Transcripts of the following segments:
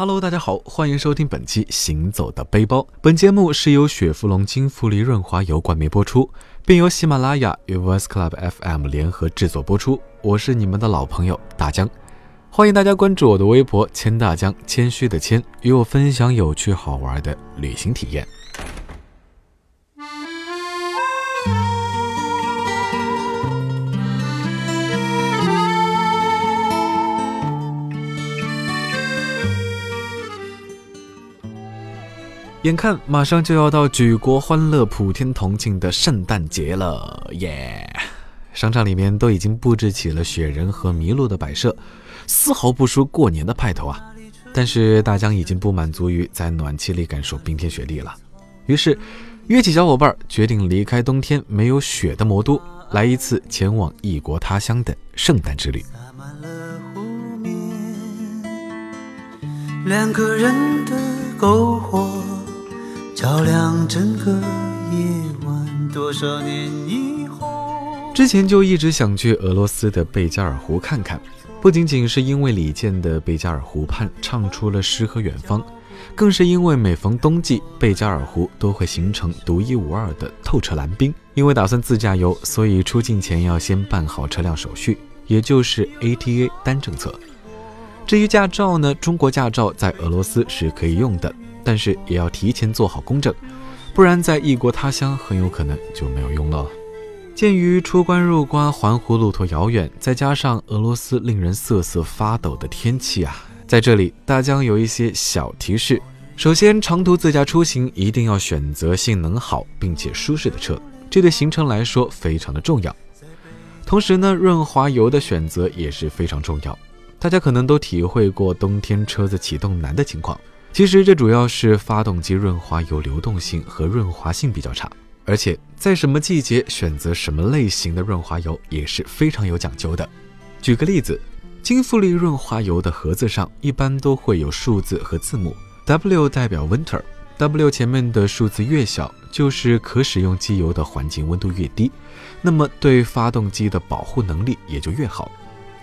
Hello，大家好，欢迎收听本期《行走的背包》。本节目是由雪佛龙金富力润滑油冠名播出，并由喜马拉雅与 Voice Club FM 联合制作播出。我是你们的老朋友大江，欢迎大家关注我的微博“谦大江”，谦虚的谦，与我分享有趣好玩的旅行体验。眼看马上就要到举国欢乐、普天同庆的圣诞节了，耶！商场里面都已经布置起了雪人和麋鹿的摆设，丝毫不输过年的派头啊！但是大江已经不满足于在暖气里感受冰天雪地了，于是约起小伙伴，决定离开冬天没有雪的魔都，来一次前往异国他乡的圣诞之旅。两个人的篝火。照亮整个夜晚。多少年以后，之前就一直想去俄罗斯的贝加尔湖看看，不仅仅是因为李健的贝加尔湖畔唱出了诗和远方，更是因为每逢冬季，贝加尔湖都会形成独一无二的透彻蓝冰。因为打算自驾游，所以出境前要先办好车辆手续，也就是 ATA 单政策。至于驾照呢，中国驾照在俄罗斯是可以用的。但是也要提前做好公证，不然在异国他乡很有可能就没有用了。鉴于出关入关环湖路途遥远，再加上俄罗斯令人瑟瑟发抖的天气啊，在这里大疆有一些小提示。首先，长途自驾出行一定要选择性能好并且舒适的车，这对行程来说非常的重要。同时呢，润滑油的选择也是非常重要。大家可能都体会过冬天车子启动难的情况。其实这主要是发动机润滑油流动性和润滑性比较差，而且在什么季节选择什么类型的润滑油也是非常有讲究的。举个例子，金富利润滑油的盒子上一般都会有数字和字母，W 代表 Winter，W 前面的数字越小，就是可使用机油的环境温度越低，那么对发动机的保护能力也就越好。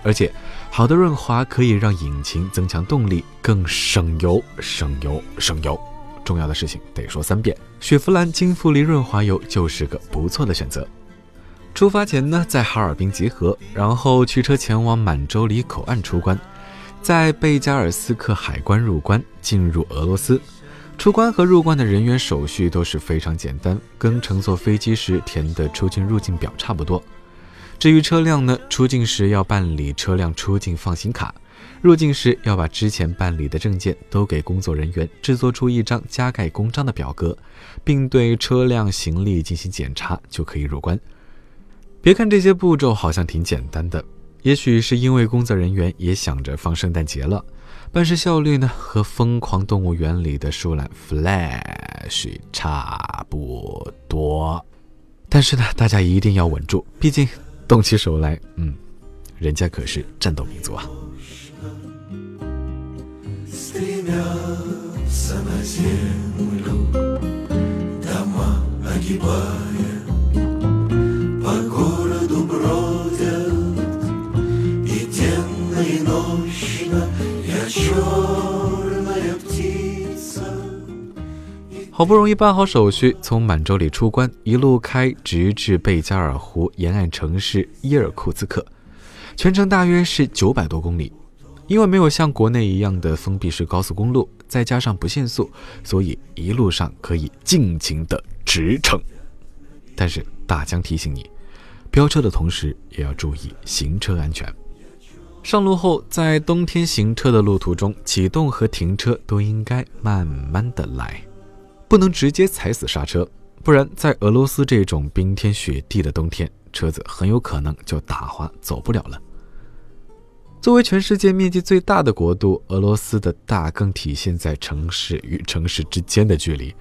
而且，好的润滑可以让引擎增强动力，更省油、省油、省油。重要的事情得说三遍：雪佛兰金富力润滑油就是个不错的选择。出发前呢，在哈尔滨集合，然后驱车前往满洲里口岸出关，在贝加尔斯克海关入关，进入俄罗斯。出关和入关的人员手续都是非常简单，跟乘坐飞机时填的出境入境表差不多。至于车辆呢，出境时要办理车辆出境放行卡，入境时要把之前办理的证件都给工作人员制作出一张加盖公章的表格，并对车辆行李进行检查，就可以入关。别看这些步骤好像挺简单的，也许是因为工作人员也想着放圣诞节了，办事效率呢和《疯狂动物园》里的树懒 Flash 差不多。但是呢，大家一定要稳住，毕竟。动起手来，嗯，人家可是战斗民族啊！好不容易办好手续，从满洲里出关，一路开直至贝加尔湖沿岸城市伊尔库茨克，全程大约是九百多公里。因为没有像国内一样的封闭式高速公路，再加上不限速，所以一路上可以尽情的驰骋。但是大江提醒你，飙车的同时也要注意行车安全。上路后，在冬天行车的路途中，启动和停车都应该慢慢的来。不能直接踩死刹车，不然在俄罗斯这种冰天雪地的冬天，车子很有可能就打滑走不了了。作为全世界面积最大的国度，俄罗斯的大更体现在城市与城市之间的距离，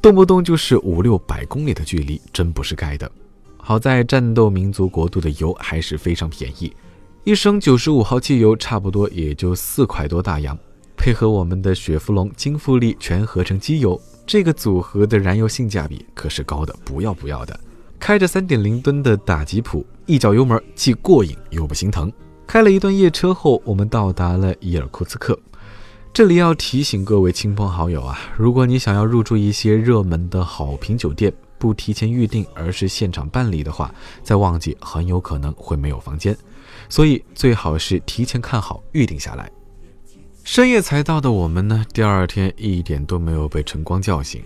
动不动就是五六百公里的距离，真不是盖的。好在战斗民族国度的油还是非常便宜，一升九十五号汽油差不多也就四块多大洋，配合我们的雪佛龙金富力全合成机油。这个组合的燃油性价比可是高的不要不要的。开着三点零吨的打吉普，一脚油门既过瘾又不心疼。开了一段夜车后，我们到达了伊尔库茨克。这里要提醒各位亲朋好友啊，如果你想要入住一些热门的好评酒店，不提前预定，而是现场办理的话，在旺季很有可能会没有房间，所以最好是提前看好预定下来。深夜才到的我们呢，第二天一点都没有被晨光叫醒，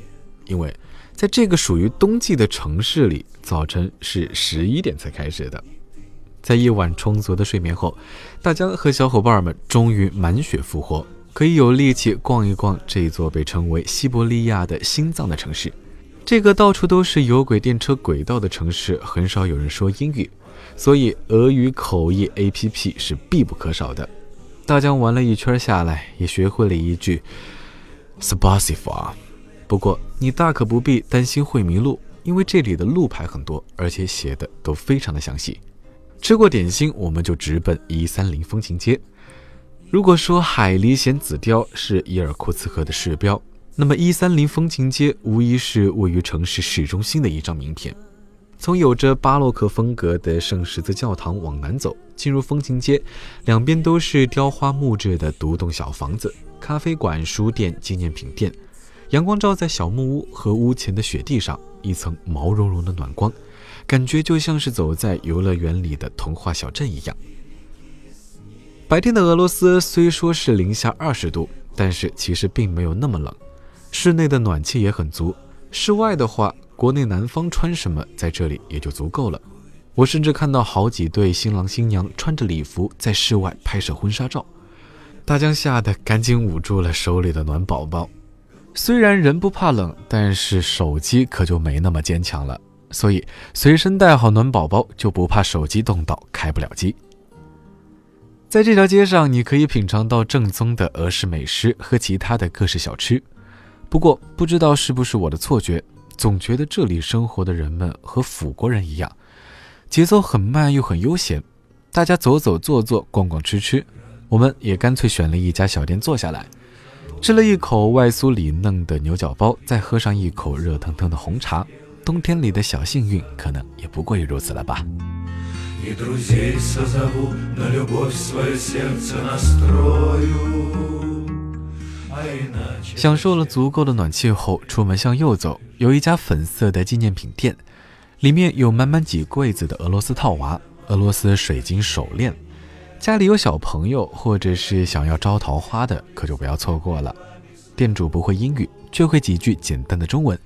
因为在这个属于冬季的城市里，早晨是十一点才开始的。在一晚充足的睡眠后，大江和小伙伴们终于满血复活。可以有力气逛一逛这座被称为西伯利亚的心脏的城市。这个到处都是有轨电车轨道的城市，很少有人说英语，所以俄语口译 APP 是必不可少的。大江玩了一圈下来，也学会了一句 “spasibo”。不过你大可不必担心会迷路，因为这里的路牌很多，而且写的都非常的详细。吃过点心，我们就直奔一三零风情街。如果说海狸衔紫貂是伊尔库茨克的市标，那么一三零风情街无疑是位于城市市中心的一张名片。从有着巴洛克风格的圣十字教堂往南走，进入风情街，两边都是雕花木质的独栋小房子、咖啡馆、书店、纪念品店。阳光照在小木屋和屋前的雪地上，一层毛茸茸的暖光，感觉就像是走在游乐园里的童话小镇一样。白天的俄罗斯虽说是零下二十度，但是其实并没有那么冷，室内的暖气也很足。室外的话，国内南方穿什么，在这里也就足够了。我甚至看到好几对新郎新娘穿着礼服在室外拍摄婚纱照。大江吓得赶紧捂住了手里的暖宝宝。虽然人不怕冷，但是手机可就没那么坚强了，所以随身带好暖宝宝，就不怕手机冻到开不了机。在这条街上，你可以品尝到正宗的俄式美食和其他的各式小吃。不过，不知道是不是我的错觉，总觉得这里生活的人们和法国人一样，节奏很慢又很悠闲。大家走走坐坐，逛逛吃吃，我们也干脆选了一家小店坐下来，吃了一口外酥里嫩的牛角包，再喝上一口热腾腾的红茶。冬天里的小幸运，可能也不过于如此了吧。享受了足够的暖气后，出门向右走，有一家粉色的纪念品店，里面有满满几柜子的俄罗斯套娃、俄罗斯水晶手链。家里有小朋友或者是想要招桃花的，可就不要错过了。店主不会英语，却会几句简单的中文，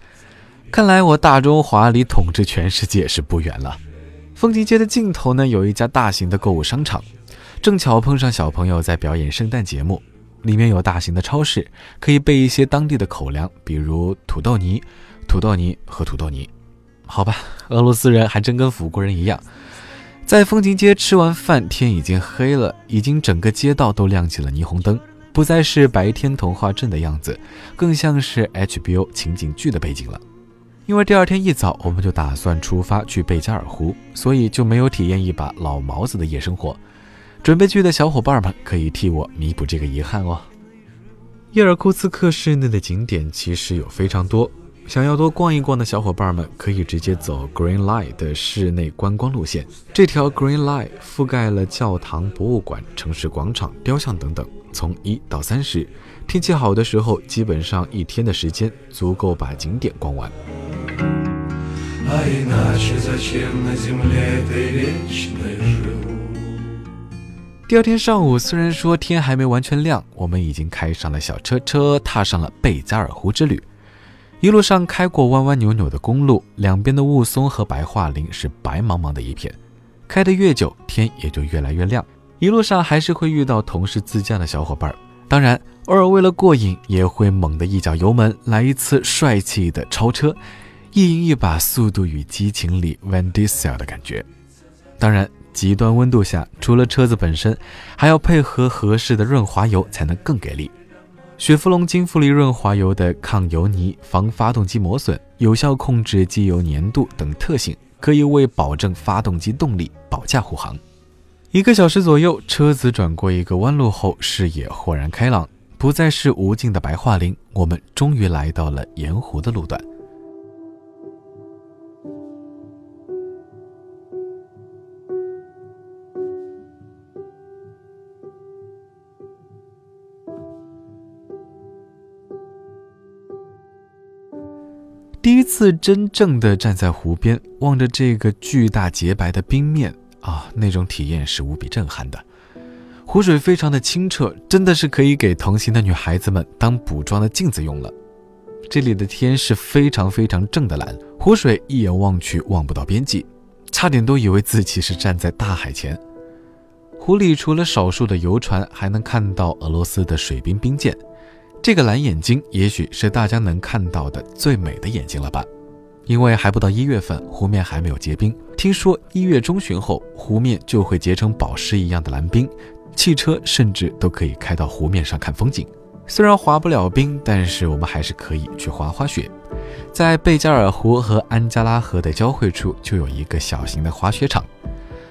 看来我大中华离统治全世界是不远了。风情街的尽头呢，有一家大型的购物商场，正巧碰上小朋友在表演圣诞节目。里面有大型的超市，可以备一些当地的口粮，比如土豆泥、土豆泥和土豆泥。好吧，俄罗斯人还真跟法国人一样。在风情街吃完饭，天已经黑了，已经整个街道都亮起了霓虹灯，不再是白天童话镇的样子，更像是 HBO 情景剧的背景了。因为第二天一早我们就打算出发去贝加尔湖，所以就没有体验一把老毛子的夜生活。准备去的小伙伴们可以替我弥补这个遗憾哦。叶尔库茨克市内的景点其实有非常多，想要多逛一逛的小伙伴们可以直接走 Green Line 的室内观光路线。这条 Green Line 覆盖了教堂、博物馆、城市广场、雕像等等，从一到三十，天气好的时候，基本上一天的时间足够把景点逛完。第二天上午，虽然说天还没完全亮，我们已经开上了小车车，踏上了贝加尔湖之旅。一路上开过弯弯扭扭的公路，两边的雾凇和白桦林是白茫茫的一片。开得越久，天也就越来越亮。一路上还是会遇到同事自驾的小伙伴，当然偶尔为了过瘾，也会猛地一脚油门来一次帅气的超车。一赢一把《速度与激情》里 Van d i s e l 的感觉。当然，极端温度下，除了车子本身，还要配合合适的润滑油才能更给力。雪佛龙金富力润滑油的抗油泥、防发动机磨损、有效控制机油粘度等特性，可以为保证发动机动力保驾护航。一个小时左右，车子转过一个弯路后，视野豁然开朗，不再是无尽的白桦林，我们终于来到了盐湖的路段。第一次真正的站在湖边，望着这个巨大洁白的冰面啊，那种体验是无比震撼的。湖水非常的清澈，真的是可以给同行的女孩子们当补妆的镜子用了。这里的天是非常非常正的蓝，湖水一眼望去望不到边际，差点都以为自己是站在大海前。湖里除了少数的游船，还能看到俄罗斯的水兵兵舰。这个蓝眼睛，也许是大家能看到的最美的眼睛了吧？因为还不到一月份，湖面还没有结冰。听说一月中旬后，湖面就会结成宝石一样的蓝冰，汽车甚至都可以开到湖面上看风景。虽然滑不了冰，但是我们还是可以去滑滑雪。在贝加尔湖和安加拉河的交汇处，就有一个小型的滑雪场。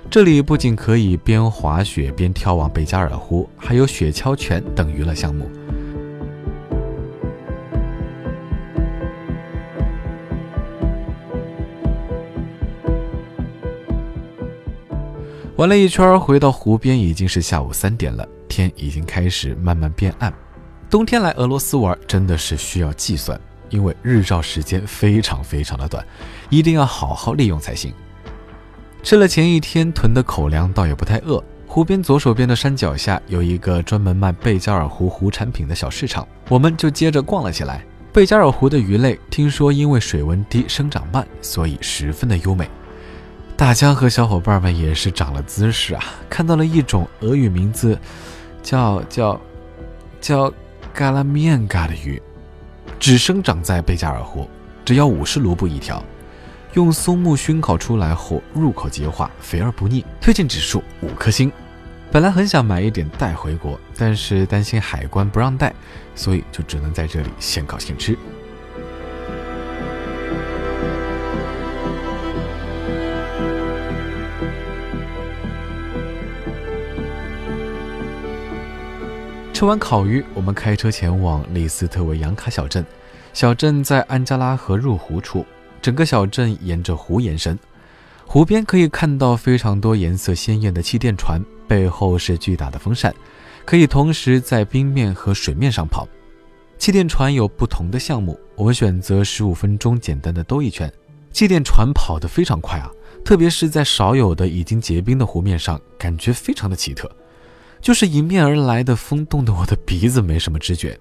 这里不仅可以边滑雪边眺望贝加尔湖，还有雪橇犬等娱乐项目。玩了一圈，回到湖边已经是下午三点了，天已经开始慢慢变暗。冬天来俄罗斯玩真的是需要计算，因为日照时间非常非常的短，一定要好好利用才行。吃了前一天囤的口粮，倒也不太饿。湖边左手边的山脚下有一个专门卖贝加尔湖湖产品的小市场，我们就接着逛了起来。贝加尔湖的鱼类听说因为水温低、生长慢，所以十分的优美。大江和小伙伴们也是长了姿势啊！看到了一种俄语名字，叫叫叫嘎拉面嘎的鱼，只生长在贝加尔湖，只要五十卢布一条。用松木熏烤出来后，入口即化，肥而不腻，推荐指数五颗星。本来很想买一点带回国，但是担心海关不让带，所以就只能在这里现烤现吃。吃完烤鱼，我们开车前往利斯特维扬卡小镇。小镇在安加拉河入湖处，整个小镇沿着湖延伸。湖边可以看到非常多颜色鲜艳的气垫船，背后是巨大的风扇，可以同时在冰面和水面上跑。气垫船有不同的项目，我们选择十五分钟简单的兜一圈。气垫船跑得非常快啊，特别是在少有的已经结冰的湖面上，感觉非常的奇特。就是迎面而来的风，冻得我的鼻子没什么知觉。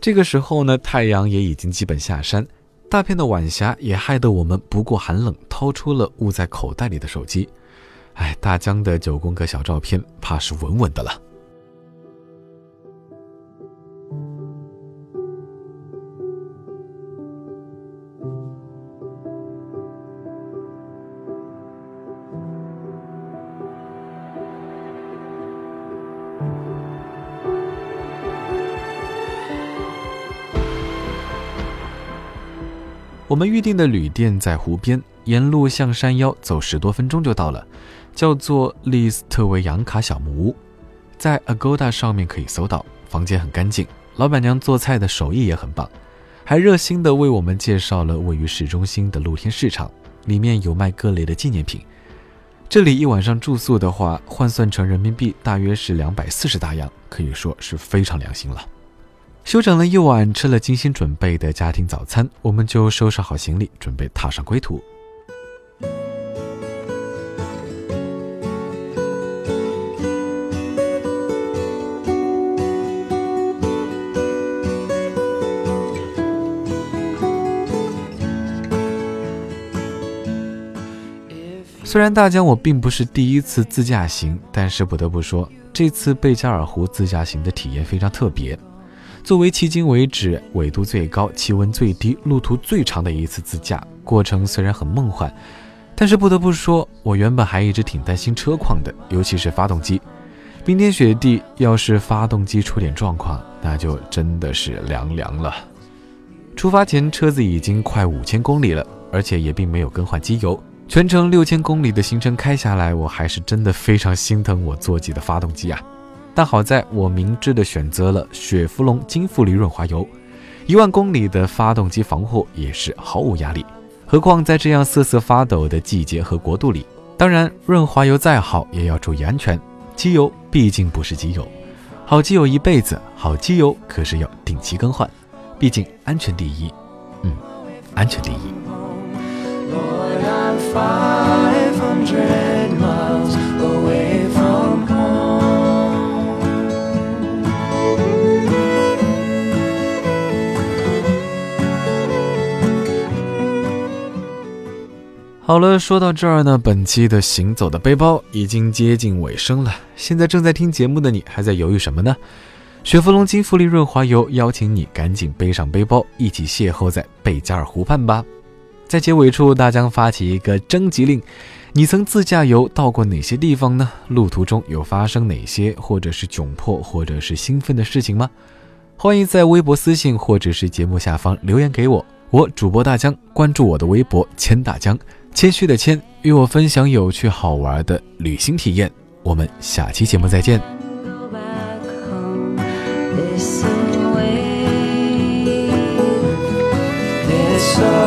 这个时候呢，太阳也已经基本下山，大片的晚霞也害得我们不顾寒冷，掏出了捂在口袋里的手机。哎，大疆的九宫格小照片，怕是稳稳的了。我们预定的旅店在湖边，沿路向山腰走十多分钟就到了，叫做利斯特维扬卡小木屋，在 Agoda 上面可以搜到。房间很干净，老板娘做菜的手艺也很棒，还热心的为我们介绍了位于市中心的露天市场，里面有卖各类的纪念品。这里一晚上住宿的话，换算成人民币大约是两百四十大洋，可以说是非常良心了。休整了一晚，吃了精心准备的家庭早餐，我们就收拾好行李，准备踏上归途。虽然大疆我并不是第一次自驾行，但是不得不说，这次贝加尔湖自驾行的体验非常特别。作为迄今为止纬度最高、气温最低、路途最长的一次自驾，过程虽然很梦幻，但是不得不说，我原本还一直挺担心车况的，尤其是发动机。冰天雪地，要是发动机出点状况，那就真的是凉凉了。出发前，车子已经快五千公里了，而且也并没有更换机油。全程六千公里的行程开下来，我还是真的非常心疼我座机的发动机啊。但好在我明智的选择了雪佛龙金富力润滑油，一万公里的发动机防护也是毫无压力。何况在这样瑟瑟发抖的季节和国度里，当然润滑油再好也要注意安全。机油毕竟不是机油，好机油一辈子，好机油可是要定期更换，毕竟安全第一。嗯。安全第一。好了，说到这儿呢，本期的行走的背包已经接近尾声了。现在正在听节目的你，还在犹豫什么呢？雪佛龙金富力润滑油邀请你赶紧背上背包，一起邂逅在贝加尔湖畔吧。在结尾处，大将发起一个征集令：你曾自驾游到过哪些地方呢？路途中有发生哪些或者是窘迫或者是兴奋的事情吗？欢迎在微博私信或者是节目下方留言给我。我主播大江，关注我的微博千大江。谦虚的谦，与我分享有趣好玩的旅行体验。我们下期节目再见。This away, this away.